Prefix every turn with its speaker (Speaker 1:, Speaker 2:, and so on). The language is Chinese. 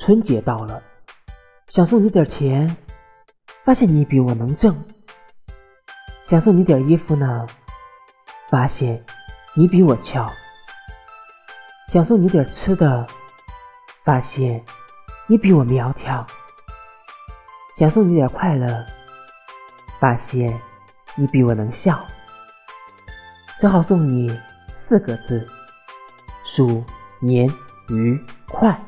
Speaker 1: 春节到了想送你点钱发现你比我能挣。想送你点衣服呢发现你比我俏。想送你点吃的发现你比我苗条。想送你点快乐发现你比我能笑。只好送你四个字鼠年愉快。